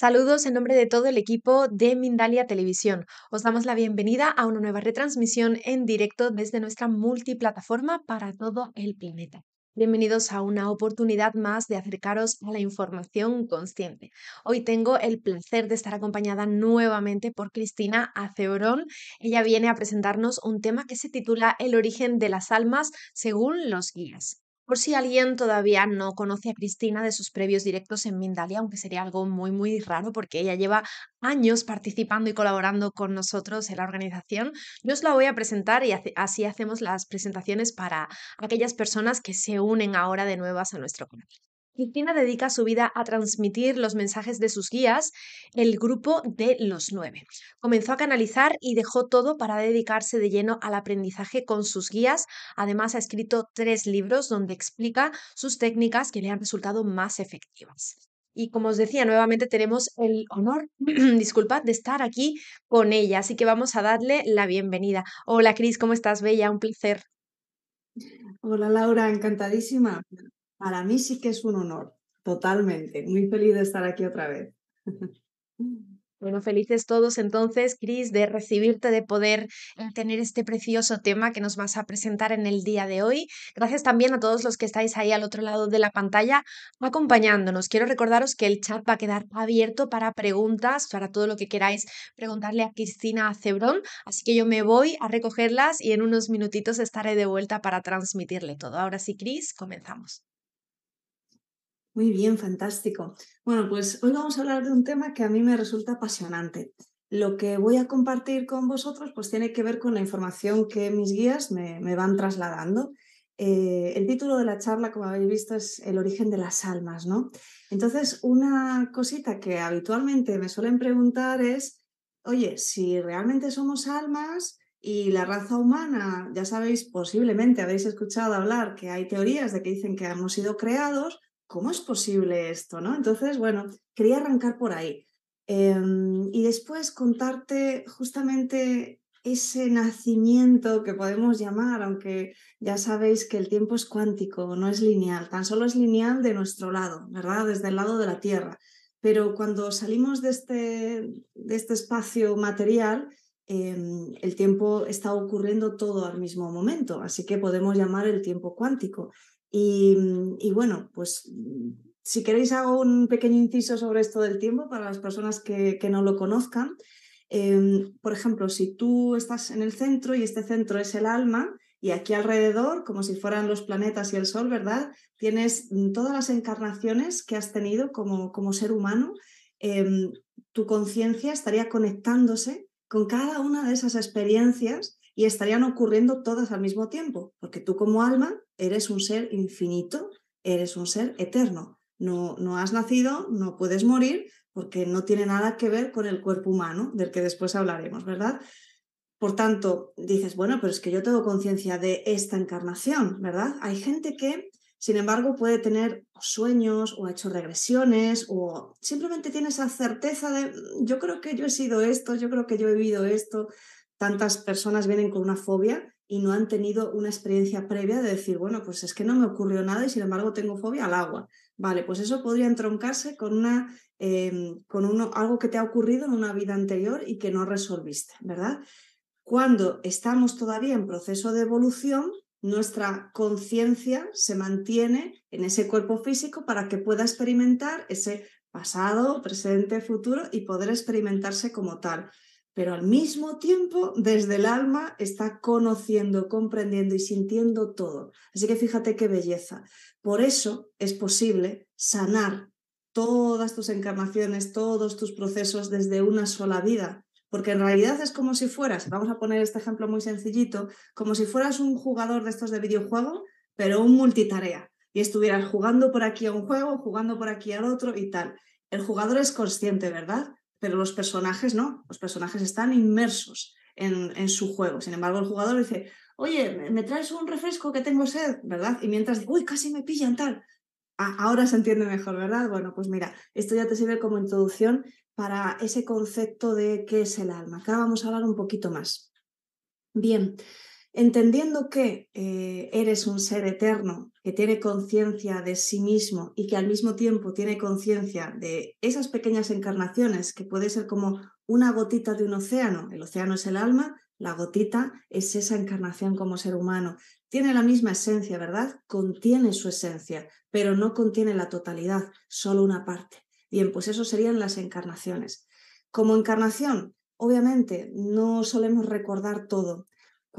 Saludos en nombre de todo el equipo de Mindalia Televisión. Os damos la bienvenida a una nueva retransmisión en directo desde nuestra multiplataforma para todo el planeta. Bienvenidos a una oportunidad más de acercaros a la información consciente. Hoy tengo el placer de estar acompañada nuevamente por Cristina Acebrón. Ella viene a presentarnos un tema que se titula El origen de las almas según los guías. Por si alguien todavía no conoce a Cristina de sus previos directos en Mindalia, aunque sería algo muy, muy raro porque ella lleva años participando y colaborando con nosotros en la organización, yo os la voy a presentar y así hacemos las presentaciones para aquellas personas que se unen ahora de nuevas a nuestro canal. Cristina dedica su vida a transmitir los mensajes de sus guías, el grupo de los nueve. Comenzó a canalizar y dejó todo para dedicarse de lleno al aprendizaje con sus guías. Además, ha escrito tres libros donde explica sus técnicas que le han resultado más efectivas. Y como os decía, nuevamente tenemos el honor, disculpad, de estar aquí con ella. Así que vamos a darle la bienvenida. Hola, Cris, ¿cómo estás? Bella, un placer. Hola, Laura, encantadísima. Para mí sí que es un honor, totalmente. Muy feliz de estar aquí otra vez. Bueno, felices todos entonces, Cris, de recibirte, de poder eh, tener este precioso tema que nos vas a presentar en el día de hoy. Gracias también a todos los que estáis ahí al otro lado de la pantalla acompañándonos. Quiero recordaros que el chat va a quedar abierto para preguntas, para todo lo que queráis preguntarle a Cristina Cebrón. Así que yo me voy a recogerlas y en unos minutitos estaré de vuelta para transmitirle todo. Ahora sí, Cris, comenzamos. Muy bien, fantástico. Bueno, pues hoy vamos a hablar de un tema que a mí me resulta apasionante. Lo que voy a compartir con vosotros pues tiene que ver con la información que mis guías me, van trasladando. Eh, el título de la charla, como habéis visto, es El origen de las almas, ¿no? Entonces, una cosita que habitualmente me suelen preguntar es, oye, si realmente somos almas y la raza humana, ya sabéis, posiblemente habéis escuchado hablar que hay teorías de que dicen que hemos sido creados, ¿cómo es posible esto? ¿no? Entonces, bueno, quería arrancar por ahí. Em, y después contarte justamente ese nacimiento que podemos llamar, aunque ya sabéis que el tiempo es cuántico, no es lineal, tan solo es lineal de nuestro lado, ¿verdad? Desde el lado de la Tierra. Pero cuando salimos de este, de este espacio material, em, el tiempo está ocurriendo todo al mismo momento, así que podemos llamar el tiempo cuántico. Mm, y, bueno, pues mm, si queréis hago un pequeño inciso sobre esto del tiempo para las personas que, no lo conozcan. Em, por ejemplo, si tú estás en el centro y este centro es el alma, y aquí alrededor, como si fueran los planetas y el sol, ¿verdad? Tienes mm, todas las encarnaciones que has tenido como, como ser humano. Em, tu conciencia estaría conectándose con cada una de esas experiencias y estarían ocurriendo todas al mismo tiempo, porque tú como alma eres un ser infinito, eres un ser eterno. No, no has nacido, no puedes morir, porque no tiene nada que ver con el cuerpo humano, del que después hablaremos, ¿verdad? Por tanto, dices, bueno, pero es que yo tengo conciencia de esta encarnación, ¿verdad? Hay gente que, sin embargo, puede tener sueños o ha hecho regresiones o simplemente tiene esa certeza de, yo creo que yo he sido esto, yo creo que yo he vivido esto, tantas personas vienen con una fobia y no han tenido una experiencia previa de decir, bueno, pues es que no me ocurrió nada y sin embargo tengo fobia al agua. Vale, pues eso podría entroncarse con, una, em, con uno, algo que te ha ocurrido en una vida anterior y que no resolviste, ¿verdad? Cuando estamos todavía en proceso de evolución, nuestra conciencia se mantiene en ese cuerpo físico para que pueda experimentar ese pasado, presente, futuro y poder experimentarse como tal pero al mismo tiempo desde el alma está conociendo, comprendiendo y sintiendo todo. Así que fíjate qué belleza. Por eso es posible sanar todas tus encarnaciones, todos tus procesos desde una sola vida. Porque en realidad es como si fueras, vamos a poner este ejemplo muy sencillito, como si fueras un jugador de estos de videojuego, pero un multitarea. Y estuvieras jugando por aquí a un juego, jugando por aquí al otro y tal. El jugador es consciente, ¿verdad? Pero los personajes no. Los personajes están inmersos en, en su juego. Sin embargo, el jugador dice, oye, ¿me traes un refresco que tengo sed? ¿Verdad? Y mientras, uy, casi me pillan tal. ahora se entiende mejor, ¿verdad? Bueno, pues mira, esto ya te sirve como introducción para ese concepto de qué es el alma. Acá vamos a hablar un poquito más. Bien, entendiendo que eh, eres un ser eterno que tiene conciencia de sí mismo y que al mismo tiempo tiene conciencia de esas pequeñas encarnaciones que puede ser como una gotita de un océano, el océano es el alma, la gotita es esa encarnación como ser humano. Tiene la misma esencia, ¿verdad? Contiene su esencia, pero no contiene la totalidad, solo una parte. Bien, pues eso serían las encarnaciones. Como encarnación, obviamente no solemos recordar todo.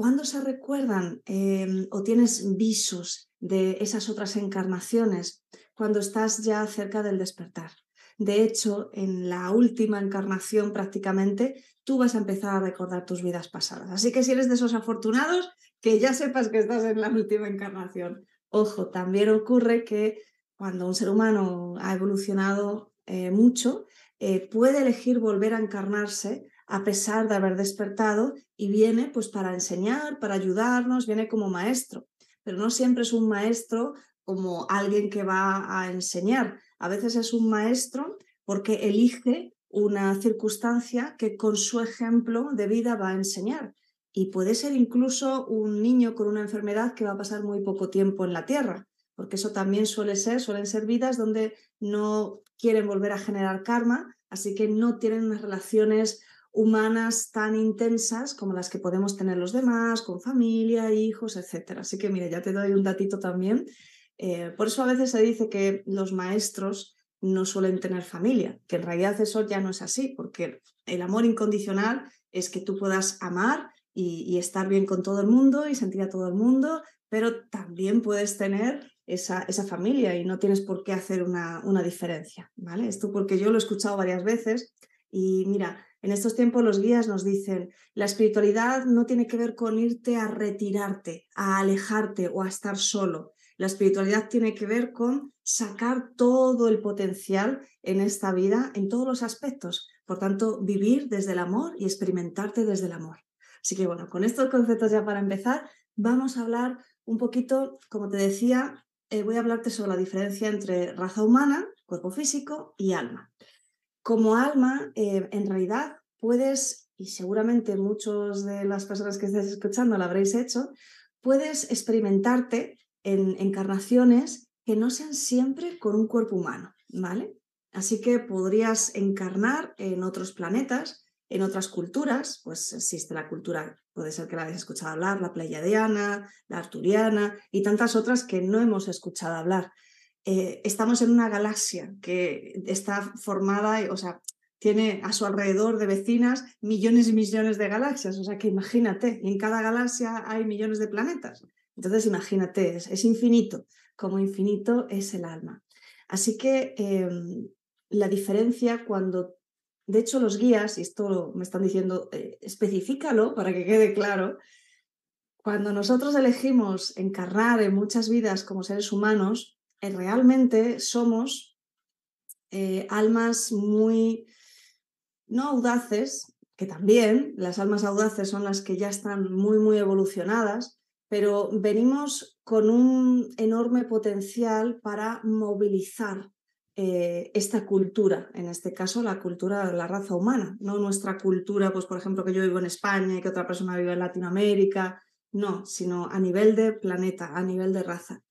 ¿Cuándo se recuerdan em, o tienes visos de esas otras encarnaciones? Cuando estás ya cerca del despertar. De hecho, en la última encarnación prácticamente, tú vas a empezar a recordar tus vidas pasadas. Así que si eres de esos afortunados, que ya sepas que estás en la última encarnación. Ojo, también ocurre que cuando un ser humano ha evolucionado eh, mucho, eh, puede elegir volver a encarnarse a pesar de haber despertado y viene pues para enseñar, para ayudarnos, viene como maestro, pero no siempre es un maestro como alguien que va a enseñar, a veces es un maestro porque elige una circunstancia que con su ejemplo de vida va a enseñar. Y puede ser incluso un niño con una enfermedad que va a pasar muy poco tiempo en la Tierra, porque eso también suele ser, suelen ser vidas donde no quieren volver a generar karma, así que no tienen unas relaciones humanas tan intensas como las que podemos tener los demás, con familia, hijos, etc. Así que mira, ya te doy un datito también eh, por eso a veces se dice que los maestros no suelen tener familia, que en realidad eso ya no es así, porque el amor incondicional es que tú puedas amar y, estar bien con todo el mundo y sentir a todo el mundo, pero también puedes tener esa, esa familia y no tienes por qué hacer una, una diferencia, ¿vale? Esto porque yo lo he escuchado varias veces y mira, en estos tiempos los guías nos dicen, la espiritualidad no tiene que ver con irte a retirarte, a alejarte o a estar solo. La espiritualidad tiene que ver con sacar todo el potencial en esta vida, en todos los aspectos. Por tanto, vivir desde el amor y experimentarte desde el amor. Así que bueno, con estos conceptos ya para empezar, vamos a hablar un poquito, como te decía, eh, voy a hablarte sobre la diferencia entre raza humana, cuerpo físico y alma. Como alma, eh, en realidad puedes, y seguramente muchos de las personas que estés escuchando lo habréis hecho, puedes experimentarte en encarnaciones que no sean siempre con un cuerpo humano, ¿vale? Así que podrías encarnar en otros planetas, en otras culturas, pues existe la cultura, puede ser que la hayas escuchado hablar, la pleiadiana, la arturiana y tantas otras que no hemos escuchado hablar. Eh, estamos en una galaxia que está formada, o sea, tiene a su alrededor de vecinas millones y millones de galaxias, o sea que imagínate, en cada galaxia hay millones de planetas. Entonces, imagínate, es, infinito, como infinito es el alma. Así que em, la diferencia cuando, de hecho, los guías, y esto me están diciendo, eh, especifícalo para que quede claro, cuando nosotros elegimos encarnar en muchas vidas como seres humanos, realmente somos eh, almas muy, no audaces, que también las almas audaces son las que ya están muy, muy evolucionadas, pero venimos con un enorme potencial para movilizar eh, esta cultura, en este caso la cultura de la raza humana, no nuestra cultura, pues por ejemplo que yo vivo en España y que otra persona vive en Latinoamérica, no, sino a nivel de planeta, a nivel de raza.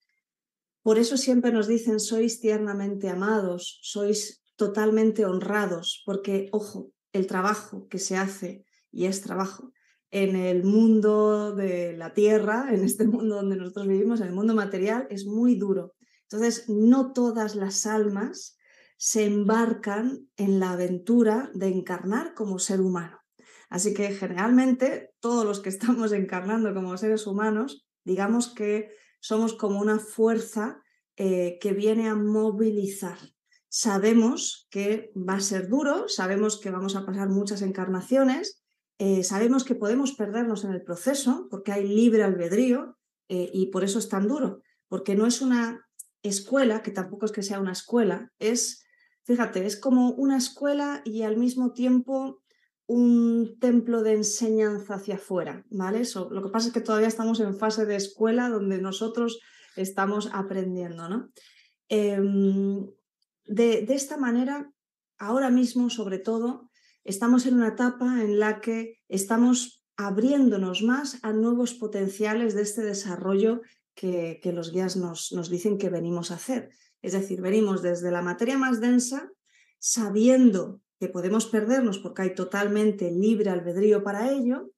Por eso siempre nos dicen, sois tiernamente amados, sois totalmente honrados, porque, ojo, el trabajo que se hace, y es trabajo, en el mundo de la tierra, en este mundo donde nosotros vivimos, en el mundo material, es muy duro. Entonces, no todas las almas se embarcan en la aventura de encarnar como ser humano. Así que generalmente todos los que estamos encarnando como seres humanos, digamos que somos como una fuerza eh, que viene a movilizar. Sabemos que va a ser duro, sabemos que vamos a pasar muchas encarnaciones, eh, sabemos que podemos perdernos en el proceso porque hay libre albedrío eh, y por eso es tan duro, porque no es una escuela, que tampoco es que sea una escuela, es, fíjate, es como una escuela y al mismo tiempo un templo de enseñanza hacia afuera, ¿vale? Lo que pasa es que todavía estamos en fase de escuela donde nosotros estamos aprendiendo, ¿no? Em, de, esta manera, ahora mismo, sobre todo, estamos en una etapa en la que estamos abriéndonos más a nuevos potenciales de este desarrollo que, los guías nos dicen que venimos a hacer. Es decir, venimos desde la materia más densa, sabiendo que podemos perdernos porque hay totalmente libre albedrío para ello,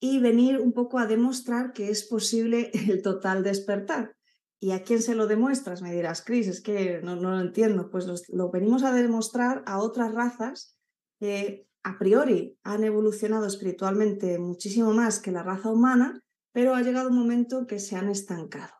y venir un poco a demostrar que es posible el total despertar. ¿Y a quién se lo demuestras? Me dirás, Cris, es que no, no, lo entiendo. Pues lo venimos a demostrar a otras razas que a priori han evolucionado espiritualmente muchísimo más que la raza humana, pero ha llegado un momento que se han estancado.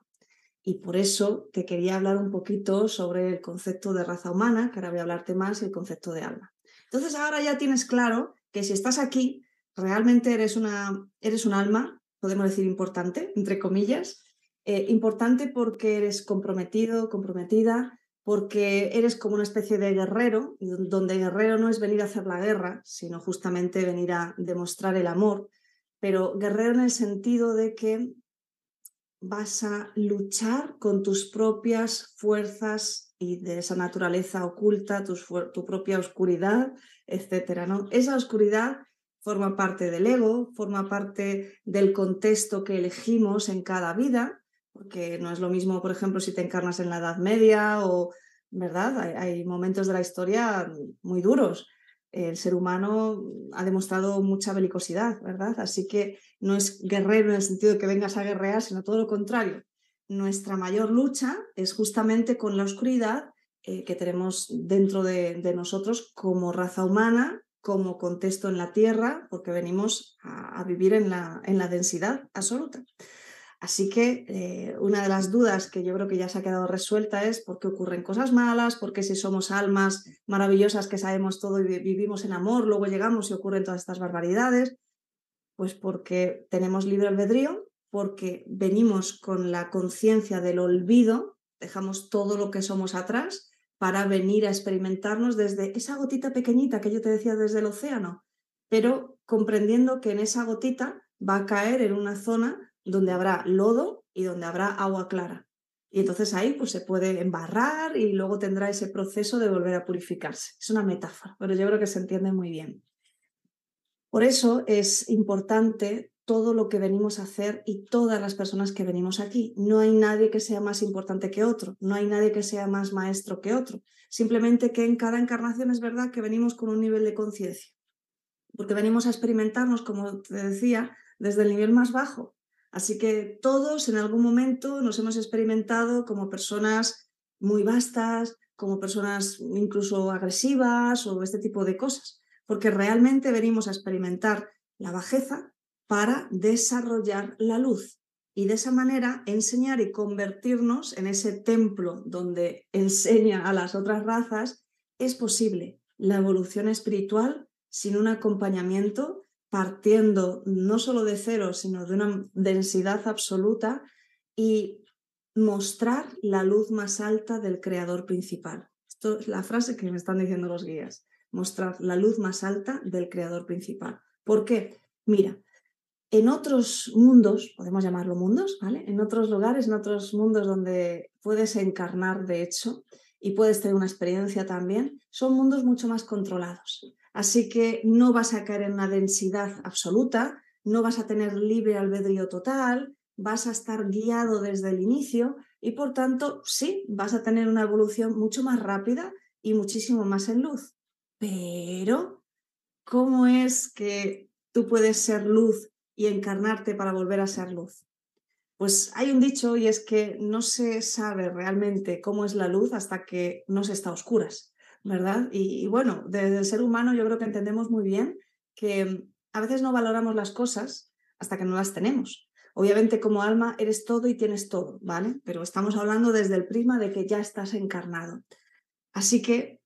Y por eso te quería hablar un poquito sobre el concepto de raza humana, que ahora voy a hablarte más, y el concepto de alma. Entonces ahora ya tienes claro que si estás aquí, realmente eres, una, eres un alma, podemos decir importante, entre comillas, eh, importante porque eres comprometido, comprometida, porque eres como una especie de guerrero, donde guerrero no es venir a hacer la guerra, sino justamente venir a demostrar el amor, pero guerrero en el sentido de que vas a luchar con tus propias fuerzas y de esa naturaleza oculta, tu, propia oscuridad, etcétera, ¿no? Esa oscuridad forma parte del ego, forma parte del contexto que elegimos en cada vida, porque no es lo mismo, por ejemplo, si te encarnas en la Edad Media o, ¿verdad? Hay momentos de la historia muy duros el ser humano ha demostrado mucha belicosidad, ¿verdad? Así que no es guerrero en el sentido de que vengas a guerrear, sino todo lo contrario. Nuestra mayor lucha es justamente con la oscuridad eh, que tenemos dentro de, nosotros como raza humana, como contexto en la Tierra, porque venimos a, a vivir en la densidad absoluta. Así que eh, una de las dudas que yo creo que ya se ha quedado resuelta es por qué ocurren cosas malas, por qué si somos almas maravillosas que sabemos todo y vivimos en amor, luego llegamos y ocurren todas estas barbaridades. Pues porque tenemos libre albedrío, porque venimos con la conciencia del olvido, dejamos todo lo que somos atrás para venir a experimentarnos desde esa gotita pequeñita que yo te decía desde el océano, pero comprendiendo que en esa gotita va a caer en una zona donde habrá lodo y donde habrá agua clara. Y entonces ahí pues, se puede embarrar y luego tendrá ese proceso de volver a purificarse. Es una metáfora, pero yo creo que se entiende muy bien. Por eso es importante todo lo que venimos a hacer y todas las personas que venimos aquí. No hay nadie que sea más importante que otro, no hay nadie que sea más maestro que otro. Simplemente que en cada encarnación es verdad que venimos con un nivel de conciencia, porque venimos a experimentarnos, como te decía, desde el nivel más bajo, Así que todos en algún momento nos hemos experimentado como personas muy vastas, como personas incluso agresivas o este tipo de cosas, porque realmente venimos a experimentar la bajeza para desarrollar la luz y de esa manera enseñar y convertirnos en ese templo donde enseña a las otras razas, es posible la evolución espiritual sin un acompañamiento partiendo no solo de cero, sino de una densidad absoluta y mostrar la luz más alta del creador principal. Esto es la frase que me están diciendo los guías, mostrar la luz más alta del creador principal. ¿Por qué? Mira, en otros mundos, podemos llamarlo mundos, ¿vale? En otros lugares, en otros mundos donde puedes encarnar, de hecho, y puedes tener una experiencia también, son mundos mucho más controlados. Así que no vas a caer en una densidad absoluta, no vas a tener libre albedrío total, vas a estar guiado desde el inicio y por tanto sí, vas a tener una evolución mucho más rápida y muchísimo más en luz. Pero, ¿cómo es que tú puedes ser luz y encarnarte para volver a ser luz? Pues hay un dicho y es que no se sabe realmente cómo es la luz hasta que no se está a oscuras. ¿Verdad? Y, bueno, desde el ser humano yo creo que entendemos muy bien que a veces no valoramos las cosas hasta que no las tenemos. Obviamente como alma eres todo y tienes todo, ¿vale? Pero estamos hablando desde el prisma de que ya estás encarnado. Así que,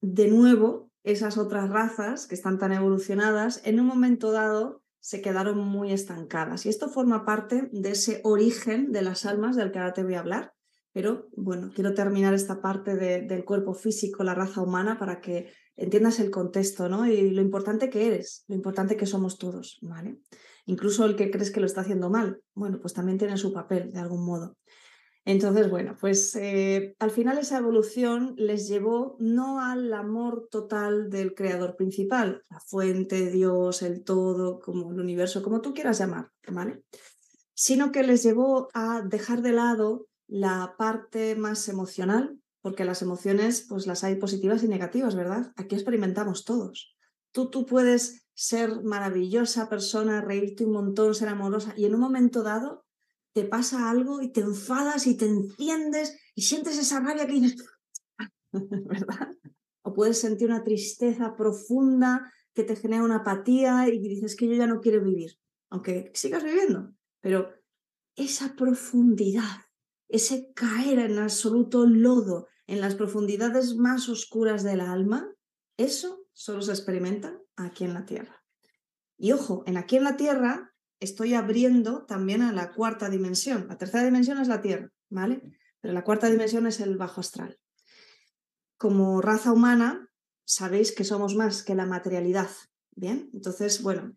de nuevo, esas otras razas que están tan evolucionadas, en un momento dado se quedaron muy estancadas. Y esto forma parte de ese origen de las almas del que ahora te voy a hablar. Pero bueno, quiero terminar esta parte del cuerpo físico, la raza humana, para que entiendas el contexto, ¿no? Y lo importante que eres, lo importante que somos todos, ¿vale? Incluso el que crees que lo está haciendo mal, bueno, pues también tiene su papel de algún modo. Entonces, bueno, pues eh, al final esa evolución les llevó no al amor total del creador principal, la fuente, Dios, el todo, como el universo, como tú quieras llamar, ¿vale? Sino que les llevó a dejar de lado la parte más emocional, porque las emociones, pues las hay positivas y negativas, ¿verdad? Aquí experimentamos todos. Tú, tú puedes ser maravillosa persona, reírte un montón, ser amorosa, y en un momento dado te pasa algo y te enfadas y te enciendes y sientes esa rabia que dices, ¿verdad? O puedes sentir una tristeza profunda que te genera una apatía y dices que yo ya no quiero vivir, aunque sigas viviendo, pero esa profundidad, ese caer en absoluto lodo, en las profundidades más oscuras del alma, eso solo se experimenta aquí en la Tierra. Y ojo, en aquí en la Tierra estoy abriendo también a la cuarta dimensión. La tercera dimensión es la Tierra, ¿vale? Pero la cuarta dimensión es el bajo astral. Como raza humana, sabéis que somos más que la materialidad, ¿bien? Entonces, bueno,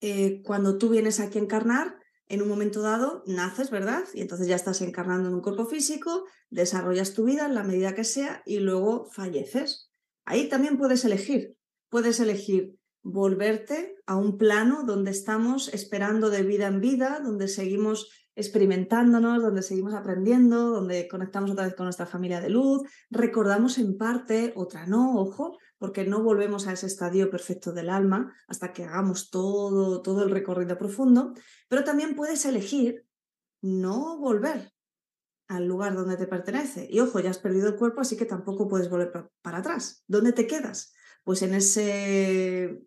eh, cuando tú vienes aquí a encarnar, en un momento dado naces, ¿verdad? Y entonces ya estás encarnando en un cuerpo físico, desarrollas tu vida en la medida que sea y luego falleces. Ahí también puedes elegir. Puedes elegir volverte a un plano donde estamos esperando de vida en vida, donde seguimos experimentándonos, donde seguimos aprendiendo, donde conectamos otra vez con nuestra familia de luz, recordamos en parte, otra no, ojo, porque no volvemos a ese estadio perfecto del alma hasta que hagamos todo, todo el recorrido profundo, pero también puedes elegir no volver al lugar donde te pertenece. Y ojo, ya has perdido el cuerpo, así que tampoco puedes volver para atrás. ¿Dónde te quedas? Pues en ese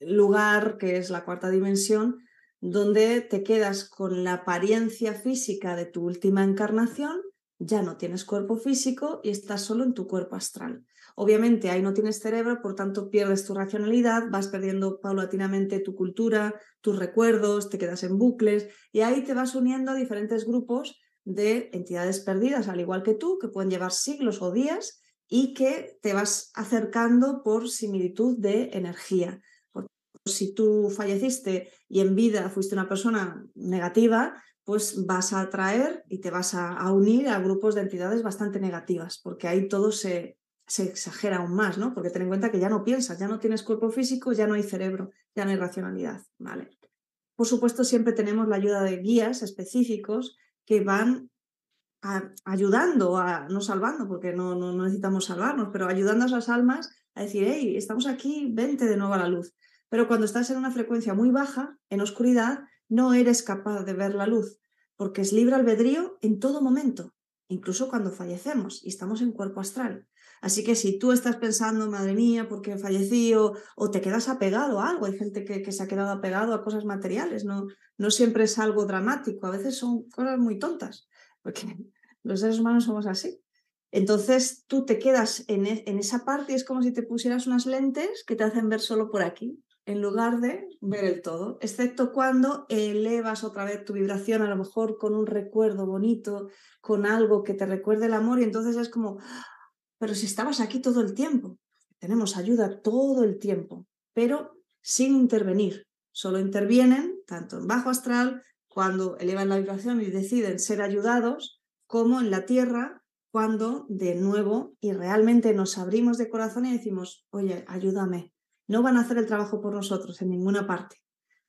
lugar, que es la cuarta dimensión, donde te quedas con la apariencia física de tu última encarnación, ya no tienes cuerpo físico y estás solo en tu cuerpo astral. Obviamente ahí no tienes cerebro, por tanto pierdes tu racionalidad, vas perdiendo paulatinamente tu cultura, tus recuerdos, te quedas en bucles y ahí te vas uniendo a diferentes grupos de entidades perdidas, al igual que tú, que pueden llevar siglos o días y que te vas acercando por similitud de energía. Si tú falleciste y en vida fuiste una persona negativa, pues vas a atraer y te vas a, unir a grupos de entidades bastante negativas, porque ahí todo se, se exagera aún más, ¿no? Porque ten en cuenta que ya no piensas, ya no tienes cuerpo físico, ya no hay cerebro, ya no hay racionalidad, ¿vale? Por supuesto, siempre tenemos la ayuda de guías específicos que van ayudando, a, no salvando, porque no, no, necesitamos salvarnos, pero ayudando a esas almas a decir, hey, estamos aquí, vente de nuevo a la luz. Pero cuando estás en una frecuencia muy baja, en oscuridad, no eres capaz de ver la luz, porque es libre albedrío en todo momento, incluso cuando fallecemos y estamos en cuerpo astral. Así que si tú estás pensando, madre mía, ¿por qué fallecí? O, te quedas apegado a algo, hay gente que, que, se ha quedado apegado a cosas materiales, no, no siempre es algo dramático, a veces son cosas muy tontas, porque los seres humanos somos así. Entonces tú te quedas en, e, en esa parte y es como si te pusieras unas lentes que te hacen ver solo por aquí en lugar de ver el todo, excepto cuando elevas otra vez tu vibración, a lo mejor con un recuerdo bonito, con algo que te recuerde el amor y entonces es como, pero si estabas aquí todo el tiempo, tenemos ayuda todo el tiempo, pero sin intervenir, solo intervienen tanto en bajo astral, cuando elevan la vibración y deciden ser ayudados, como en la tierra, cuando de nuevo y realmente nos abrimos de corazón y decimos, oye, ayúdame, no van a hacer el trabajo por nosotros en ninguna parte.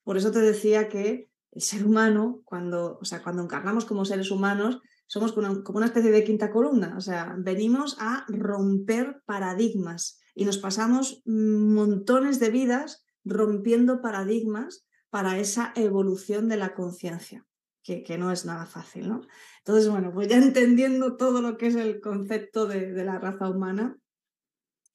Por eso te decía que el ser humano, cuando, o sea, cuando encarnamos como seres humanos, somos como una, especie de quinta columna, o sea, venimos a romper paradigmas y nos pasamos montones de vidas rompiendo paradigmas para esa evolución de la conciencia, que, que, no es nada fácil, ¿no? Entonces, bueno, pues ya entendiendo todo lo que es el concepto de, de la raza humana,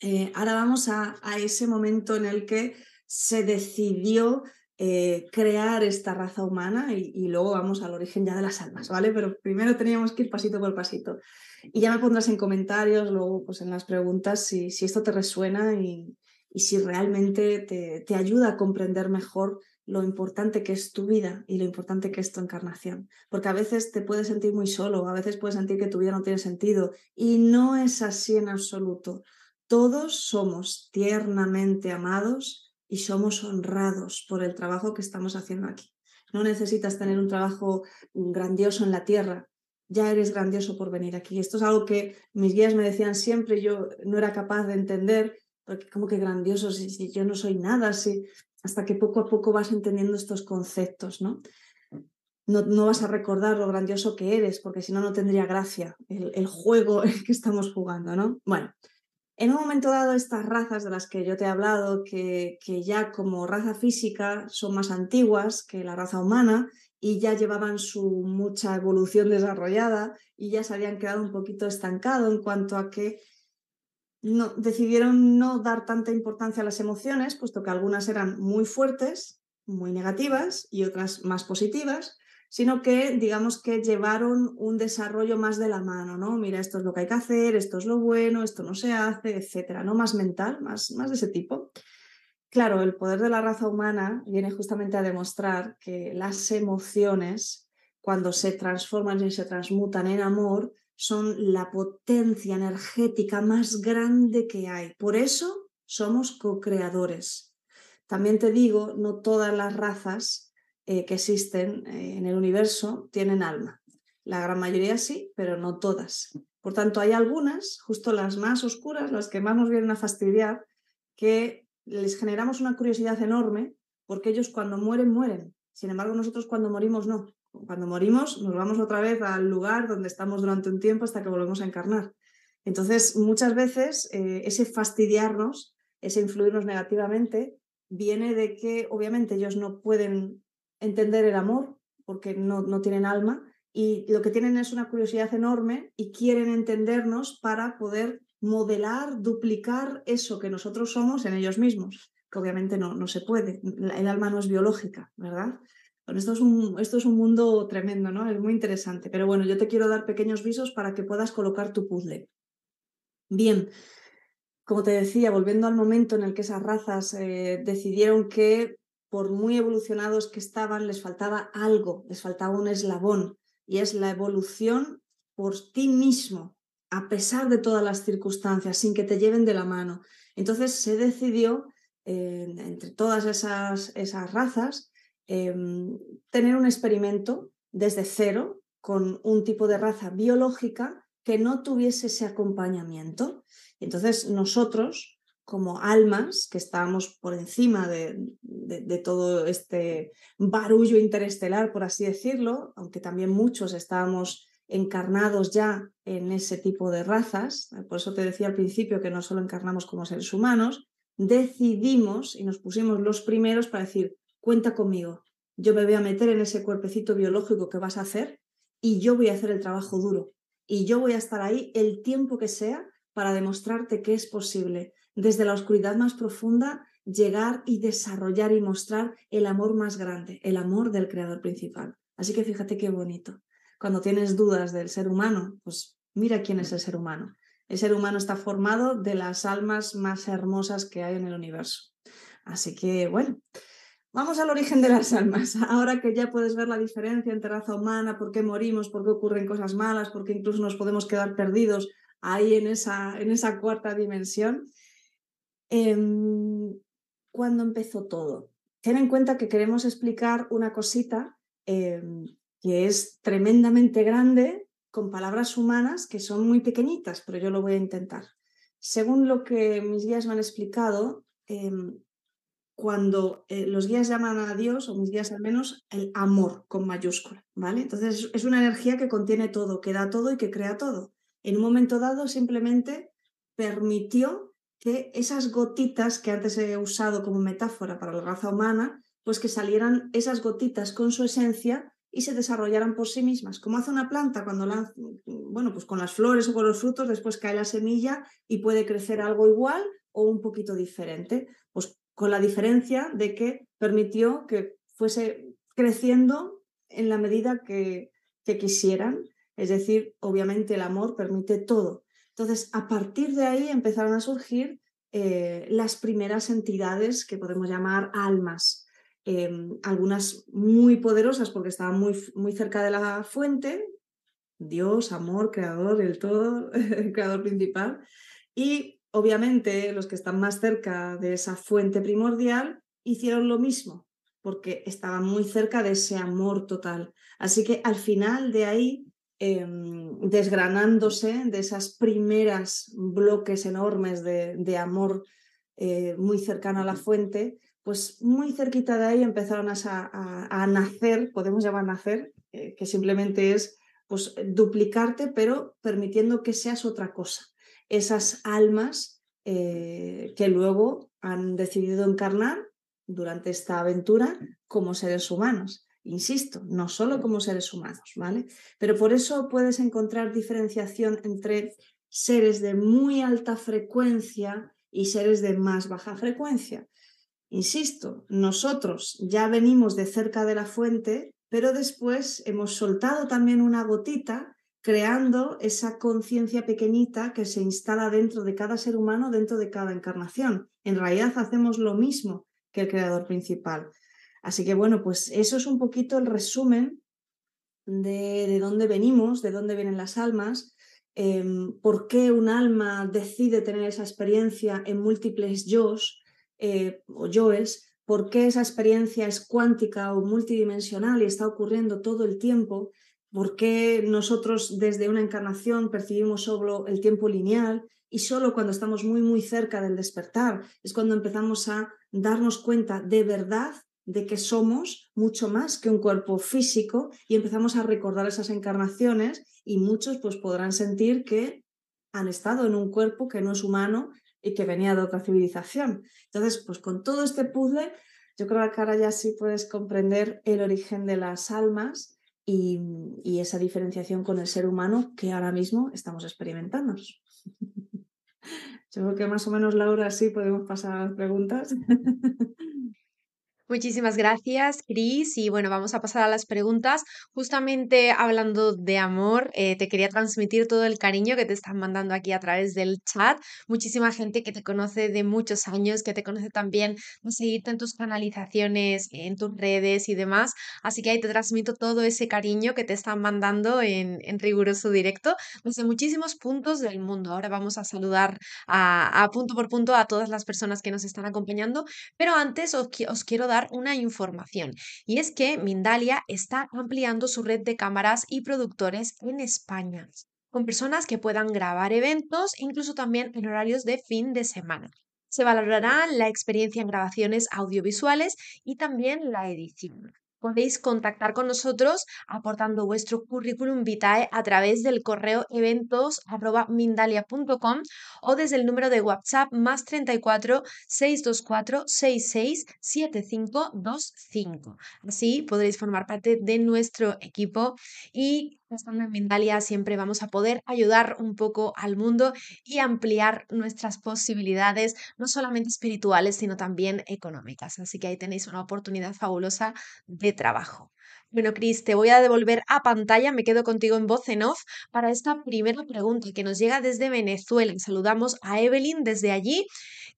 eh, ahora vamos a, ese momento en el que se decidió eh, crear esta raza humana y, luego vamos al origen ya de las almas, ¿vale? Pero primero teníamos que ir pasito por pasito. Y ya me pondrás en comentarios, luego pues en las preguntas, si, si esto te resuena y, y si realmente te, te, ayuda a comprender mejor lo importante que es tu vida y lo importante que es tu encarnación. Porque a veces te puedes sentir muy solo, a veces puedes sentir que tu vida no tiene sentido y no es así en absoluto. Todos somos tiernamente amados y somos honrados por el trabajo que estamos haciendo aquí. No necesitas tener un trabajo grandioso en la tierra, ya eres grandioso por venir aquí. Esto es algo que mis guías me decían siempre, yo no era capaz de entender, porque como que grandioso, si, yo no soy nada, si, hasta que poco a poco vas entendiendo estos conceptos, ¿no? No, no, vas a recordar lo grandioso que eres, porque si no, no tendría gracia el, el juego que estamos jugando, ¿no? Bueno, en un momento dado, estas razas de las que yo te he hablado, que, que, ya como raza física son más antiguas que la raza humana y ya llevaban su mucha evolución desarrollada y ya se habían quedado un poquito estancado en cuanto a que no, decidieron no dar tanta importancia a las emociones, puesto que algunas eran muy fuertes, muy negativas y otras más positivas, sino que digamos que llevaron un desarrollo más de la mano, ¿no? Mira, esto es lo que hay que hacer, esto es lo bueno, esto no se hace, etcétera, ¿no? Más mental, más, más de ese tipo. Claro, el poder de la raza humana viene justamente a demostrar que las emociones, cuando se transforman y se transmutan en amor, son la potencia energética más grande que hay. Por eso somos co-creadores. También te digo, no todas las razas eh, que existen eh, en el universo tienen alma. La gran mayoría sí, pero no todas. Por tanto, hay algunas, justo las más oscuras, las que más nos vienen a fastidiar, que les generamos una curiosidad enorme porque ellos cuando mueren, mueren. Sin embargo, nosotros cuando morimos, no. Cuando morimos, nos vamos otra vez al lugar donde estamos durante un tiempo hasta que volvemos a encarnar. Entonces, muchas veces eh, ese fastidiarnos, ese influirnos negativamente, viene de que obviamente ellos no pueden entender el amor porque no, no tienen alma y lo que tienen es una curiosidad enorme y quieren entendernos para poder modelar, duplicar eso que nosotros somos en ellos mismos, que obviamente no, no se puede. El alma no es biológica, ¿verdad? esto es, un, esto es un mundo tremendo, ¿no? Es muy interesante. Pero bueno, yo te quiero dar pequeños visos para que puedas colocar tu puzzle. Bien, como te decía, volviendo al momento en el que esas razas eh, decidieron que por muy evolucionados que estaban, les faltaba algo, les faltaba un eslabón, y es la evolución por ti mismo, a pesar de todas las circunstancias, sin que te lleven de la mano. Entonces se decidió, entre todas esas, esas razas, em, tener un experimento desde cero con un tipo de raza biológica que no tuviese ese acompañamiento. Entonces nosotros, como almas que estábamos por encima de, todo este barullo interestelar, por así decirlo, aunque también muchos estábamos encarnados ya en ese tipo de razas, por eso te decía al principio que no solo encarnamos como seres humanos, decidimos y nos pusimos los primeros para decir, cuenta conmigo, yo me voy a meter en ese cuerpecito biológico que vas a hacer y yo voy a hacer el trabajo duro y yo voy a estar ahí el tiempo que sea para demostrarte que es posible desde la oscuridad más profunda, llegar y desarrollar y mostrar el amor más grande, el amor del creador principal. Así que fíjate qué bonito. Cuando tienes dudas del ser humano, pues mira quién es el ser humano. El ser humano está formado de las almas más hermosas que hay en el universo. Así que, bueno, vamos al origen de las almas. Ahora que ya puedes ver la diferencia entre raza humana, por qué morimos, por qué ocurren cosas malas, por qué incluso nos podemos quedar perdidos ahí en esa, en esa cuarta dimensión, Em, ¿Cuándo empezó todo? Ten en cuenta que queremos explicar una cosita em, que es tremendamente grande con palabras humanas que son muy pequeñitas, pero yo lo voy a intentar. Según lo que mis guías me han explicado, em, cuando eh, los guías llaman a Dios, o mis guías al menos, el amor con mayúscula, ¿vale? Entonces es una energía que contiene todo, que da todo y que crea todo. En un momento dado simplemente permitió que esas gotitas que antes he usado como metáfora para la raza humana, pues que salieran esas gotitas con su esencia y se desarrollaran por sí mismas, como hace una planta cuando lanza, bueno, pues con las flores o con los frutos, después cae la semilla y puede crecer algo igual o un poquito diferente. Pues con la diferencia de que permitió que fuese creciendo en la medida que, que quisieran. Es decir, obviamente el amor permite todo. Entonces, a partir de ahí empezaron a surgir eh, las primeras entidades que podemos llamar almas. Em, algunas muy poderosas porque estaban muy, muy cerca de la fuente, Dios, amor, creador, el todo, el creador principal. Y obviamente los que están más cerca de esa fuente primordial hicieron lo mismo, porque estaban muy cerca de ese amor total. Así que al final de ahí, em, desgranándose de esas primeras bloques enormes de, amor eh, muy cercano a la fuente, pues muy cerquita de ahí empezaron a, nacer, podemos llamar nacer, eh, que simplemente es pues, duplicarte, pero permitiendo que seas otra cosa. Esas almas eh, que luego han decidido encarnar durante esta aventura como seres humanos. Insisto, no solo como seres humanos, ¿vale? Pero por eso puedes encontrar diferenciación entre seres de muy alta frecuencia y seres de más baja frecuencia. Insisto, nosotros ya venimos de cerca de la fuente, pero después hemos soltado también una gotita creando esa conciencia pequeñita que se instala dentro de cada ser humano, dentro de cada encarnación. En realidad hacemos lo mismo que el creador principal. Así que bueno, pues eso es un poquito el resumen de, dónde venimos, de dónde vienen las almas, em, por qué un alma decide tener esa experiencia en múltiples yo's eh, o yoes, por qué esa experiencia es cuántica o multidimensional y está ocurriendo todo el tiempo, por qué nosotros desde una encarnación percibimos solo el tiempo lineal y solo cuando estamos muy, muy cerca del despertar es cuando empezamos a darnos cuenta de verdad de que somos mucho más que un cuerpo físico y empezamos a recordar esas encarnaciones y muchos pues podrán sentir que han estado en un cuerpo que no es humano y que venía de otra civilización. Entonces, pues con todo este puzzle, yo creo que ahora ya sí puedes comprender el origen de las almas y, y esa diferenciación con el ser humano que ahora mismo estamos experimentando. Yo creo que más o menos, Laura, sí podemos pasar a las preguntas. Muchísimas gracias, Cris. Y bueno, vamos a pasar a las preguntas. Justamente hablando de amor, eh, te quería transmitir todo el cariño que te están mandando aquí a través del chat. Muchísima gente que te conoce de muchos años, que te conoce también de seguirte en tus canalizaciones, en tus redes y demás. Así que ahí te transmito todo ese cariño que te están mandando en, en riguroso directo desde muchísimos puntos del mundo. Ahora vamos a saludar a, a punto por punto a todas las personas que nos están acompañando. Pero antes os, os quiero dar una información y es que Mindalia está ampliando su red de cámaras y productores en España con personas que puedan grabar eventos, incluso también en horarios de fin de semana. Se valorará la experiencia en grabaciones audiovisuales y también la edición podéis contactar con nosotros aportando vuestro currículum vitae a través del correo eventos.mindalia.com o desde el número de WhatsApp más 34 624 66 7525. Así podréis formar parte de nuestro equipo y estando en Mindalia siempre vamos a poder ayudar un poco al mundo y ampliar nuestras posibilidades, no solamente espirituales, sino también económicas. Así que ahí tenéis una oportunidad fabulosa de trabajo. Bueno, Cris, te voy a devolver a pantalla, me quedo contigo en voz en off para esta primera pregunta que nos llega desde Venezuela. Saludamos a Evelyn desde allí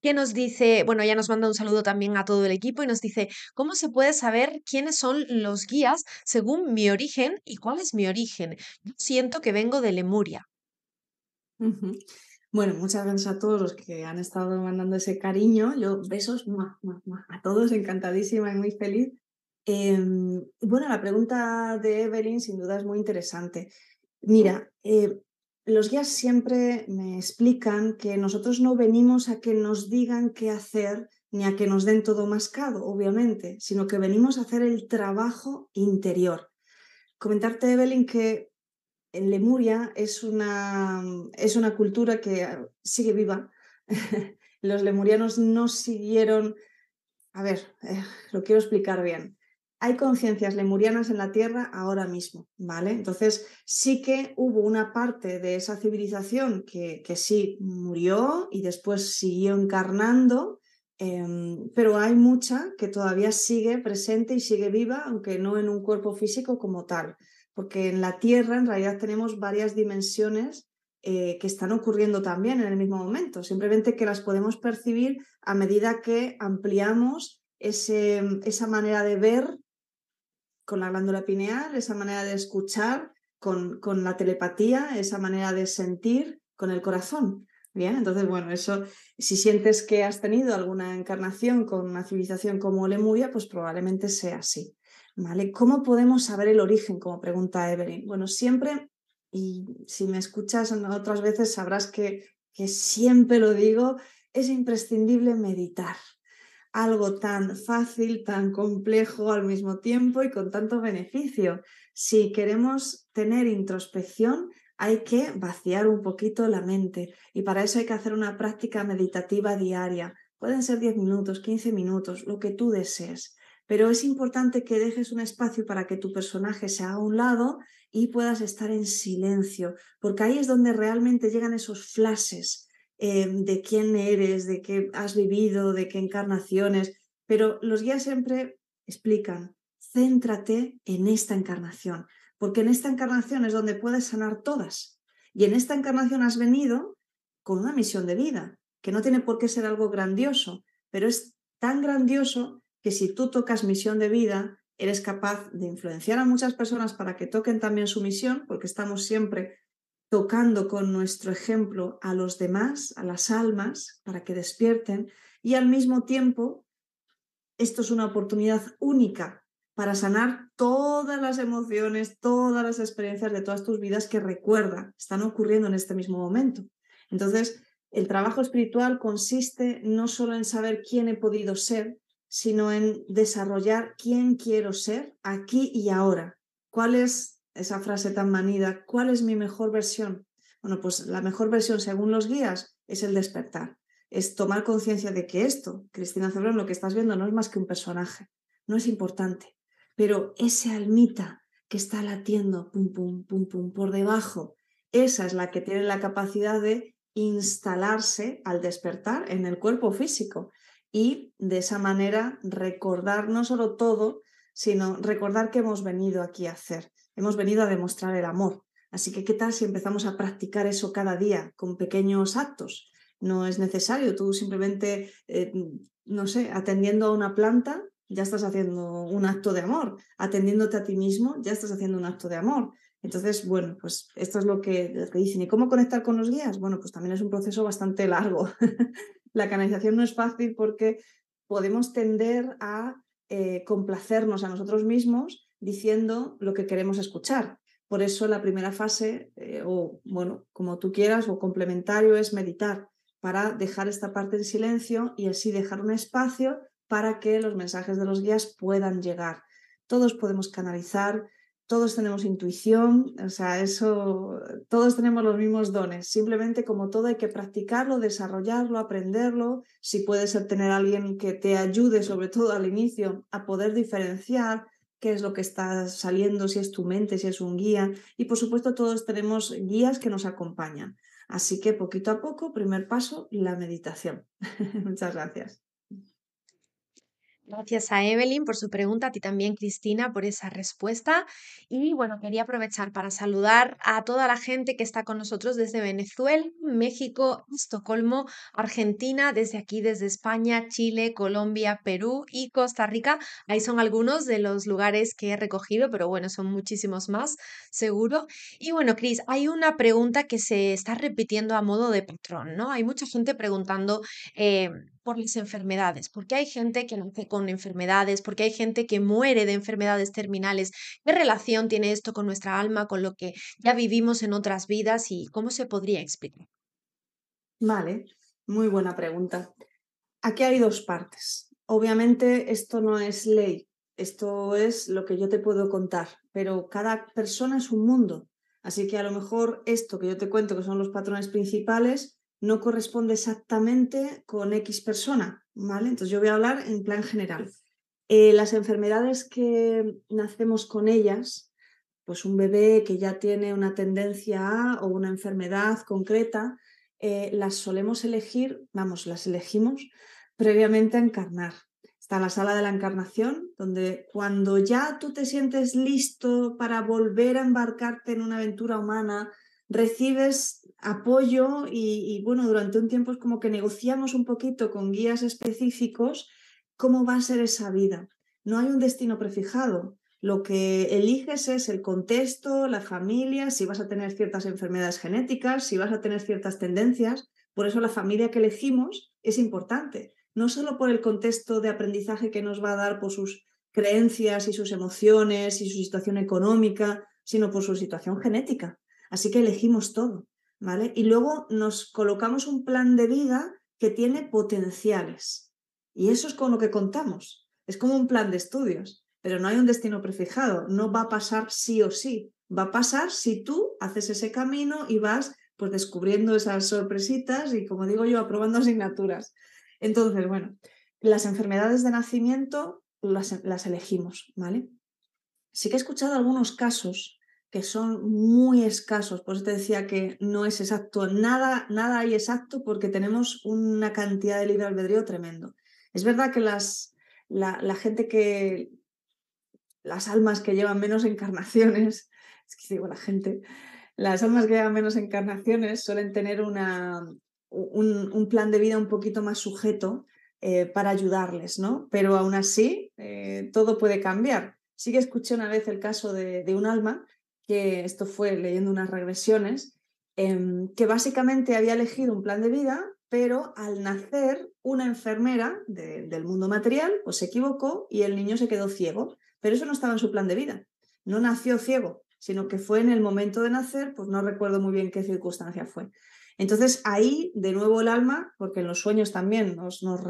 que nos dice, bueno, ella nos manda un saludo también a todo el equipo y nos dice, ¿cómo se puede saber quiénes son los guías según mi origen y cuál es mi origen? Yo siento que vengo de Lemuria. Bueno, muchas gracias a todos los que han estado mandando ese cariño. Yo besos a todos, encantadísima y muy feliz. Em, bueno, la pregunta de Evelyn sin duda es muy interesante. Mira, eh, los guías siempre me explican que nosotros no venimos a que nos digan qué hacer ni a que nos den todo mascado, obviamente, sino que venimos a hacer el trabajo interior. Comentarte, Evelyn, que en Lemuria es una, es una cultura que sigue viva. Los lemurianos no siguieron, a ver, eh, lo quiero explicar bien hay conciencias lemurianas en la Tierra ahora mismo, ¿vale? Entonces sí que hubo una parte de esa civilización que, que sí murió y después siguió encarnando Em, pero hay mucha que todavía sigue presente y sigue viva, aunque no en un cuerpo físico como tal, porque en la Tierra en realidad tenemos varias dimensiones eh, que están ocurriendo también en el mismo momento, simplemente que las podemos percibir a medida que ampliamos ese, esa manera de ver con la glándula pineal, esa manera de escuchar con, con la telepatía, esa manera de sentir con el corazón. Bien, entonces, bueno, eso, si sientes que has tenido alguna encarnación con una civilización como Lemuria, pues probablemente sea así. ¿Vale? ¿Cómo podemos saber el origen? Como pregunta Evelyn. Bueno, siempre, y si me escuchas otras veces sabrás que, que siempre lo digo, es imprescindible meditar algo tan fácil, tan complejo al mismo tiempo y con tanto beneficio. Si queremos tener introspección, hay que vaciar un poquito la mente y para eso hay que hacer una práctica meditativa diaria. Pueden ser 10 minutos, 15 minutos, lo que tú desees. Pero es importante que dejes un espacio para que tu personaje se haga a un lado y puedas estar en silencio, porque ahí es donde realmente llegan esos flashes, eh, de quién eres, de qué has vivido, de qué encarnaciones, pero los guías siempre explican, céntrate en esta encarnación, porque en esta encarnación es donde puedes sanar todas. Y en esta encarnación has venido con una misión de vida, que no tiene por qué ser algo grandioso, pero es tan grandioso que si tú tocas misión de vida, eres capaz de influenciar a muchas personas para que toquen también su misión, porque estamos siempre tocando con nuestro ejemplo a los demás, a las almas, para que despierten, y al mismo tiempo, esto es una oportunidad única para sanar todas las emociones, todas las experiencias de todas tus vidas que recuerda, están ocurriendo en este mismo momento. Entonces, el trabajo espiritual consiste no solo en saber quién he podido ser, sino en desarrollar quién quiero ser aquí y ahora. ¿Cuál es esa frase tan manida, ¿cuál es mi mejor versión? Bueno, pues la mejor versión según los guías es el despertar, es tomar conciencia de que esto, Cristina Cebrón, lo que estás viendo no es más que un personaje, no es importante, pero ese almita que está latiendo, pum, pum, pum, pum, por debajo, esa es la que tiene la capacidad de instalarse al despertar en el cuerpo físico y de esa manera recordar no solo todo, sino recordar que hemos venido aquí a hacer hemos venido a demostrar el amor. Así que, ¿qué tal si empezamos a practicar eso cada día con pequeños actos? No es necesario, tú simplemente, eh, no sé, atendiendo a una planta, ya estás haciendo un acto de amor. Atendiéndote a ti mismo, ya estás haciendo un acto de amor. Entonces, bueno, pues esto es lo que, dicen. ¿Y cómo conectar con los guías? Bueno, pues también es un proceso bastante largo. La canalización no es fácil porque podemos tender a eh, complacernos a nosotros mismos diciendo lo que queremos escuchar. Por eso la primera fase, eh, o bueno, como tú quieras, o complementario, es meditar para dejar esta parte en silencio y así dejar un espacio para que los mensajes de los guías puedan llegar. Todos podemos canalizar, todos tenemos intuición, o sea, eso, todos tenemos los mismos dones. Simplemente como todo hay que practicarlo, desarrollarlo, aprenderlo. Si puede ser tener alguien que te ayude, sobre todo al inicio, a poder diferenciar qué es lo que está saliendo, si es tu mente, si es un guía. Y por supuesto todos tenemos guías que nos acompañan. Así que poquito a poco, primer paso, la meditación. Muchas gracias. Gracias a Evelyn por su pregunta, a ti también, Cristina, por esa respuesta. Y bueno, quería aprovechar para saludar a toda la gente que está con nosotros desde Venezuela, México, Estocolmo, Argentina, desde aquí, desde España, Chile, Colombia, Perú y Costa Rica. Ahí son algunos de los lugares que he recogido, pero bueno, son muchísimos más, seguro. Y bueno, Cris, hay una pregunta que se está repitiendo a modo de patrón, ¿no? Hay mucha gente preguntando. Eh, por las enfermedades, porque hay gente que nace con enfermedades, porque hay gente que muere de enfermedades terminales. ¿Qué relación tiene esto con nuestra alma, con lo que ya vivimos en otras vidas y cómo se podría explicar? Vale, muy buena pregunta. Aquí hay dos partes. Obviamente esto no es ley, esto es lo que yo te puedo contar, pero cada persona es un mundo. Así que a lo mejor esto que yo te cuento, que son los patrones principales, no corresponde exactamente con X persona, ¿vale? Entonces yo voy a hablar en plan general. Eh, las enfermedades que nacemos con ellas, pues un bebé que ya tiene una tendencia a o una enfermedad concreta, eh, las solemos elegir, vamos, las elegimos previamente a encarnar. Está la sala de la encarnación, donde cuando ya tú te sientes listo para volver a embarcarte en una aventura humana, recibes apoyo y, bueno, durante un tiempo es como que negociamos un poquito con guías específicos cómo va a ser esa vida. No hay un destino prefijado. Lo que eliges es el contexto, la familia, si vas a tener ciertas enfermedades genéticas, si vas a tener ciertas tendencias. Por eso la familia que elegimos es importante, no solo por el contexto de aprendizaje que nos va a dar por sus creencias y sus emociones y su situación económica, sino por su situación genética. Así que elegimos todo, ¿vale? Y luego nos colocamos un plan de vida que tiene potenciales. Y eso es con lo que contamos. Es como un plan de estudios pero no hay un destino prefijado, no va a pasar sí o sí, va a pasar si tú haces ese camino y vas pues descubriendo esas sorpresitas y como digo yo, aprobando asignaturas. Entonces, bueno, las enfermedades de nacimiento las, las elegimos, ¿vale? Sí que he escuchado algunos casos que son muy escasos, por eso te decía que no es exacto, nada, nada hay exacto porque tenemos una cantidad de libre albedrío tremendo. Es verdad que las, la, gente que, las almas que llevan menos encarnaciones, es que digo la gente, las almas que llevan menos encarnaciones suelen tener una, un, plan de vida un poquito más sujeto eh, para ayudarles, ¿no? Pero aún así, eh, todo puede cambiar. Sí que escuché una vez el caso de, un alma, que esto fue leyendo unas regresiones, em, que básicamente había elegido un plan de vida, pero al nacer una enfermera del mundo material pues se equivocó y el niño se quedó ciego. Pero eso no estaba en su plan de vida. No nació ciego, sino que fue en el momento de nacer, pues no recuerdo muy bien qué circunstancia fue. Entonces ahí, de nuevo el alma, porque en los sueños también nos, nos,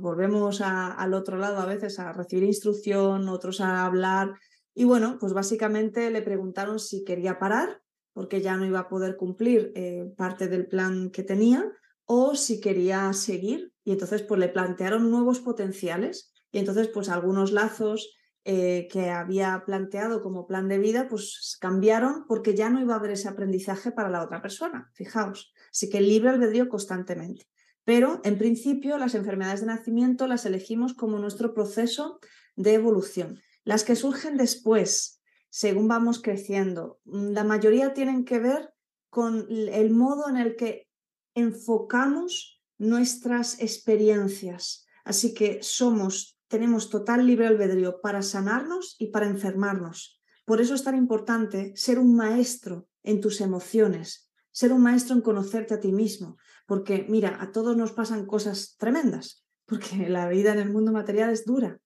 volvemos al otro lado a veces a recibir instrucción, otros a hablar. Y bueno, pues básicamente le preguntaron si quería parar, porque ya no iba a poder cumplir eh, parte del plan que tenía, o si quería seguir. Y entonces pues le plantearon nuevos potenciales. Y entonces pues algunos lazos eh, que había planteado como plan de vida, pues cambiaron porque ya no iba a haber ese aprendizaje para la otra persona, fijaos. Así que el libre albedrío constantemente. Pero en principio las enfermedades de nacimiento las elegimos como nuestro proceso de evolución. Las que surgen después, según vamos creciendo, la mayoría tienen que ver con el modo en el que enfocamos nuestras experiencias. Así que somos tenemos total libre albedrío para sanarnos y para enfermarnos. Por eso es tan importante ser un maestro en tus emociones, ser un maestro en conocerte a ti mismo, porque mira, a todos nos pasan cosas tremendas, porque la vida en el mundo material es dura,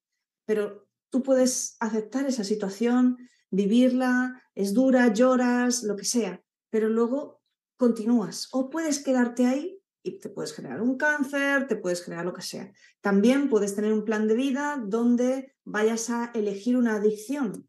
pero tú puedes aceptar esa situación, vivirla, es dura, lloras, lo que sea, pero luego continúas o puedes quedarte ahí y te puedes generar un cáncer, te puedes generar lo que sea. También puedes tener un plan de vida donde vayas a elegir una adicción,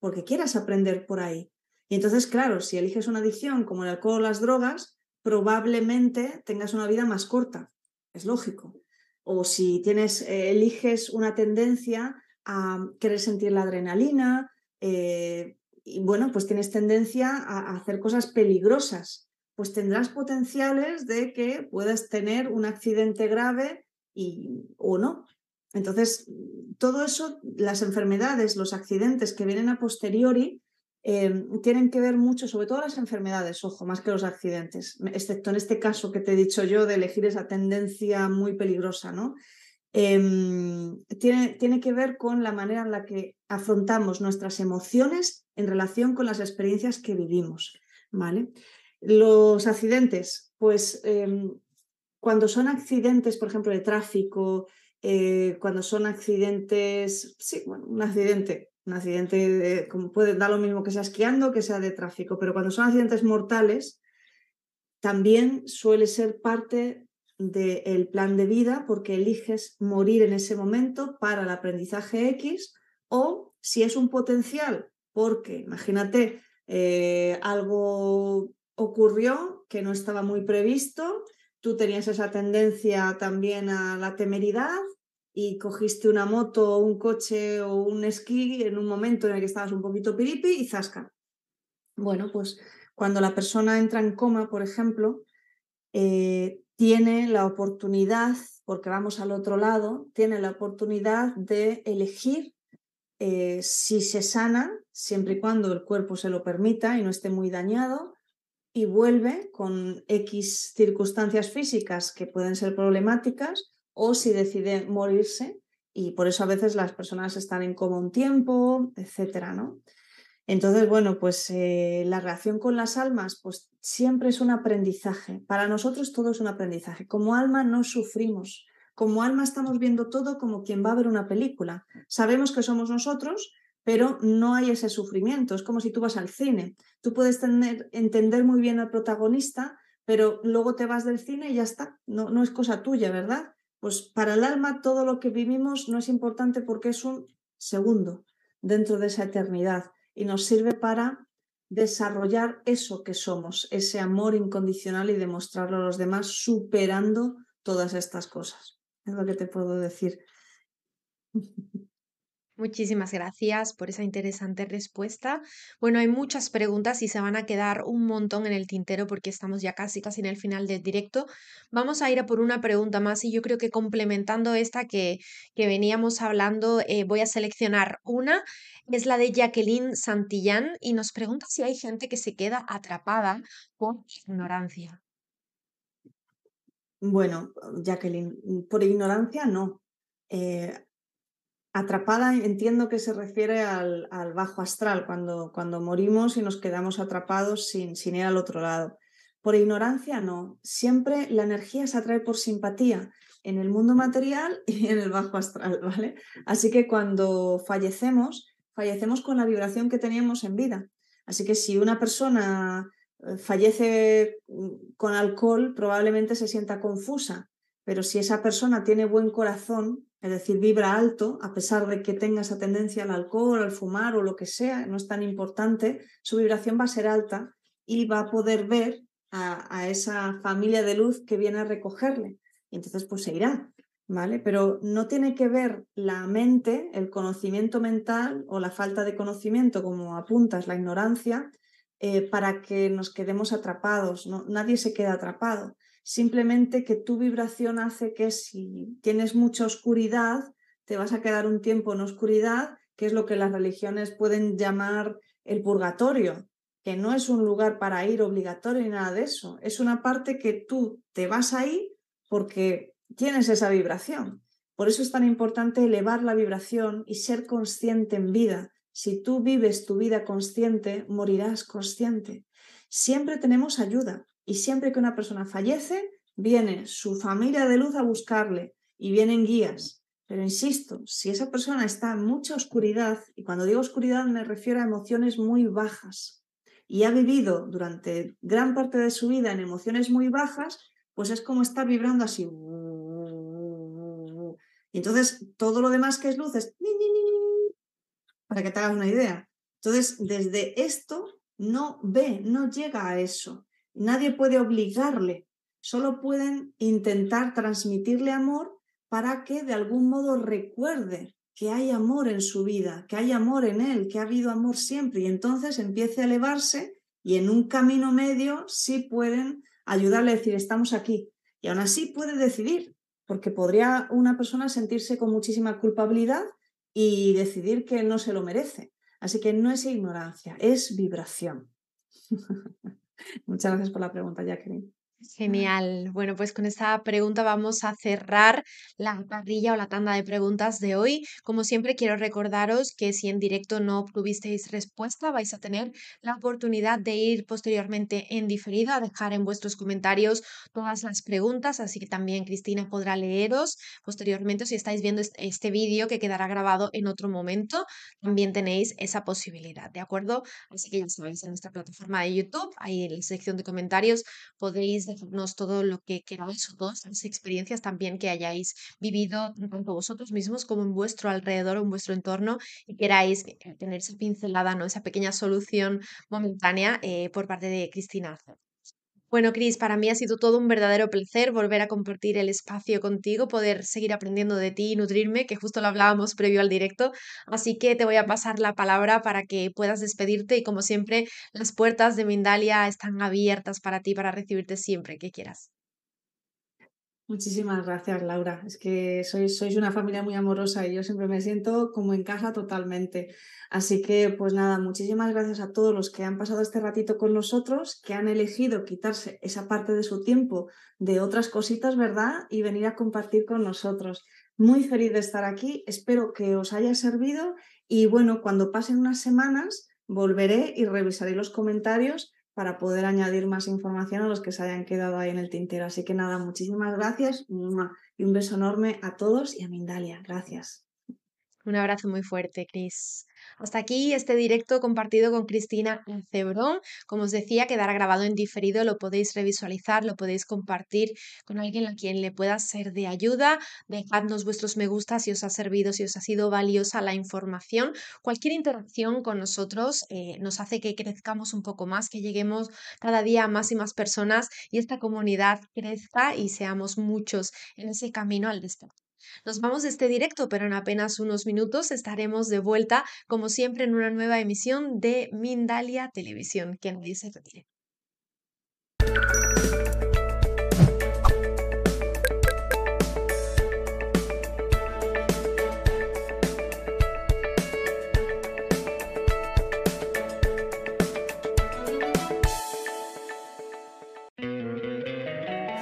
porque quieras aprender por ahí. Y entonces, claro, si eliges una adicción como el alcohol o las drogas, probablemente tengas una vida más corta, es lógico. O si tienes, eh, eliges una tendencia a querer sentir la adrenalina, eh, y bueno, pues tienes tendencia a hacer cosas peligrosas pues tendrás potenciales de que puedas tener un accidente grave y, o no. Entonces, todo eso, las enfermedades, los accidentes que vienen a posteriori, em, tienen que ver mucho, sobre todo las enfermedades, ojo, más que los accidentes, excepto en este caso que te he dicho yo de elegir esa tendencia muy peligrosa, ¿no? Em, tiene, tiene que ver con la manera en la que afrontamos nuestras emociones en relación con las experiencias que vivimos, ¿vale? Los accidentes, pues em, cuando son accidentes, por ejemplo, de tráfico, eh, cuando son accidentes, sí, bueno, un accidente, un accidente como puede dar lo mismo que sea esquiando que sea de tráfico, pero cuando son accidentes mortales, también suele ser parte del plan de vida porque eliges morir en ese momento para el aprendizaje X o si es un potencial, porque imagínate eh, algo ocurrió que no estaba muy previsto, tú tenías esa tendencia también a la temeridad y cogiste una moto, un coche o un esquí en un momento en el que estabas un poquito piripi y zasca. Bueno, pues cuando la persona entra en coma, por ejemplo, eh, tiene la oportunidad, porque vamos al otro lado, tiene la oportunidad de elegir eh, si se sana, siempre y cuando el cuerpo se lo permita y no esté muy dañado, y vuelve con X circunstancias físicas que pueden ser problemáticas, o si decide morirse, y por eso a veces las personas están en coma un tiempo, etcétera, ¿no? Entonces, bueno, pues eh, la relación con las almas, pues siempre es un aprendizaje. Para nosotros todo es un aprendizaje. Como alma no sufrimos, como alma estamos viendo todo como quien va a ver una película. Sabemos que somos nosotros, pero no hay ese sufrimiento. Es como si tú vas al cine. Tú puedes tener, entender muy bien al protagonista, pero luego te vas del cine y ya está. No, no es cosa tuya, ¿verdad? Pues para el alma todo lo que vivimos no es importante porque es un segundo dentro de esa eternidad y nos sirve para desarrollar eso que somos, ese amor incondicional y demostrarlo a los demás superando todas estas cosas. Es lo que te puedo decir. Muchísimas gracias por esa interesante respuesta. Bueno, hay muchas preguntas y se van a quedar un montón en el tintero porque estamos ya casi, casi en el final del directo. Vamos a ir a por una pregunta más y yo creo que complementando esta que, que veníamos hablando, eh, voy a seleccionar una. Es la de Jacqueline Santillán y nos pregunta si hay gente que se queda atrapada por ignorancia. Bueno, Jacqueline, por ignorancia no. Eh, atrapada entiendo que se refiere al, bajo astral, cuando, cuando, morimos y nos quedamos atrapados sin, sin ir al otro lado. Por ignorancia no. Siempre la energía se atrae por simpatía en el mundo material y en el bajo astral, ¿vale? Así que cuando fallecemos, fallecemos con la vibración que teníamos en vida. Así que si una persona eh, fallece mm, con alcohol, probablemente se sienta confusa, pero si esa persona tiene buen corazón, es decir, vibra alto, a pesar de que tenga esa tendencia al alcohol, al fumar o lo que sea, no es tan importante, su vibración va a ser alta y va a poder ver a, esa familia de luz que viene a recogerle. Y entonces pues se irá, ¿vale? Pero no tiene que ver la mente, el conocimiento mental o la falta de conocimiento, como apuntas, la ignorancia, eh, para que nos quedemos atrapados. Nadie se queda atrapado. Simplemente que tu vibración hace que si tienes mucha oscuridad, te vas a quedar un tiempo en oscuridad, que es lo que las religiones pueden llamar el purgatorio, que no es un lugar para ir obligatorio ni nada de eso. Es una parte que tú te vas ahí porque tienes esa vibración. Por eso es tan importante elevar la vibración y ser consciente en vida si tú vives tu vida consciente, morirás consciente. Siempre tenemos ayuda y siempre que una persona fallece, viene su familia de luz a buscarle y vienen guías. Pero insisto, si esa persona está en mucha oscuridad, y cuando digo oscuridad me refiero a emociones muy bajas, y ha vivido durante gran parte de su vida en emociones muy bajas, pues es como estar vibrando así. Y entonces todo lo demás que es luz es para que te hagas una idea. Entonces, desde esto no ve, no llega a eso. Nadie puede obligarle, solo pueden intentar transmitirle amor para que de algún modo recuerde que hay amor en su vida, que hay amor en él, que ha habido amor siempre y entonces empiece a elevarse y en un camino medio sí pueden ayudarle a decir estamos aquí y aún así puede decidir, porque podría una persona sentirse con muchísima culpabilidad y decidir que no se lo merece. Así que no es ignorancia, es vibración. Muchas gracias por la pregunta, Jacqueline. Genial. Bueno, pues con esta pregunta vamos a cerrar la parrilla o la tanda de preguntas de hoy. Como siempre, quiero recordaros que si en directo no obtuvisteis respuesta, vais a tener la oportunidad de ir posteriormente en diferido a dejar en vuestros comentarios todas las preguntas, así que también Cristina podrá leeros posteriormente si estáis viendo este, vídeo que quedará grabado en otro momento. También tenéis esa posibilidad, ¿de acuerdo? Así que ya sabéis, en nuestra plataforma de YouTube, ahí en la sección de comentarios podéis dejarnos todo lo que queráis todas las experiencias también que hayáis vivido tanto vosotros mismos como en vuestro alrededor o en vuestro entorno y queráis tener esa pincelada, ¿no? esa pequeña solución momentánea eh, por parte de Cristina. Bueno, Cris, para mí ha sido todo un verdadero placer volver a compartir el espacio contigo, poder seguir aprendiendo de ti y nutrirme, que justo lo hablábamos previo al directo. Así que te voy a pasar la palabra para que puedas despedirte y como siempre, las puertas de Mindalia están abiertas para ti para recibirte siempre que quieras. Muchísimas gracias, Laura. Es que sois, sois una familia muy amorosa y yo siempre me siento como en casa totalmente. Así que, pues nada, muchísimas gracias a todos los que han pasado este ratito con nosotros, que han elegido quitarse esa parte de su tiempo de otras cositas, ¿verdad? Y venir a compartir con nosotros. Muy feliz de estar aquí, espero que os haya servido y bueno, cuando pasen unas semanas volveré y revisaré los comentarios para poder añadir más información a los que se hayan quedado ahí en el tintero. Así que nada, muchísimas gracias y un beso enorme a todos y a Mindalia. Gracias. Un abrazo muy fuerte, Cris. Hasta aquí este directo compartido con Cristina Cebrón. Como os decía, quedará grabado en diferido, lo podéis revisualizar, lo podéis compartir con alguien a quien le pueda ser de ayuda. Dejadnos vuestros me gusta si os ha servido, si os ha sido valiosa la información. Cualquier interacción con nosotros eh, nos hace que crezcamos un poco más, que lleguemos cada día a más y más personas y esta comunidad crezca y seamos muchos en ese camino al despertar. Nos vamos de este directo, pero en apenas unos minutos estaremos de vuelta, como siempre, en una nueva emisión de Mindalia Televisión. Que nadie se retire.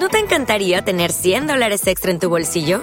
¿No te encantaría tener 100 dólares extra en tu bolsillo?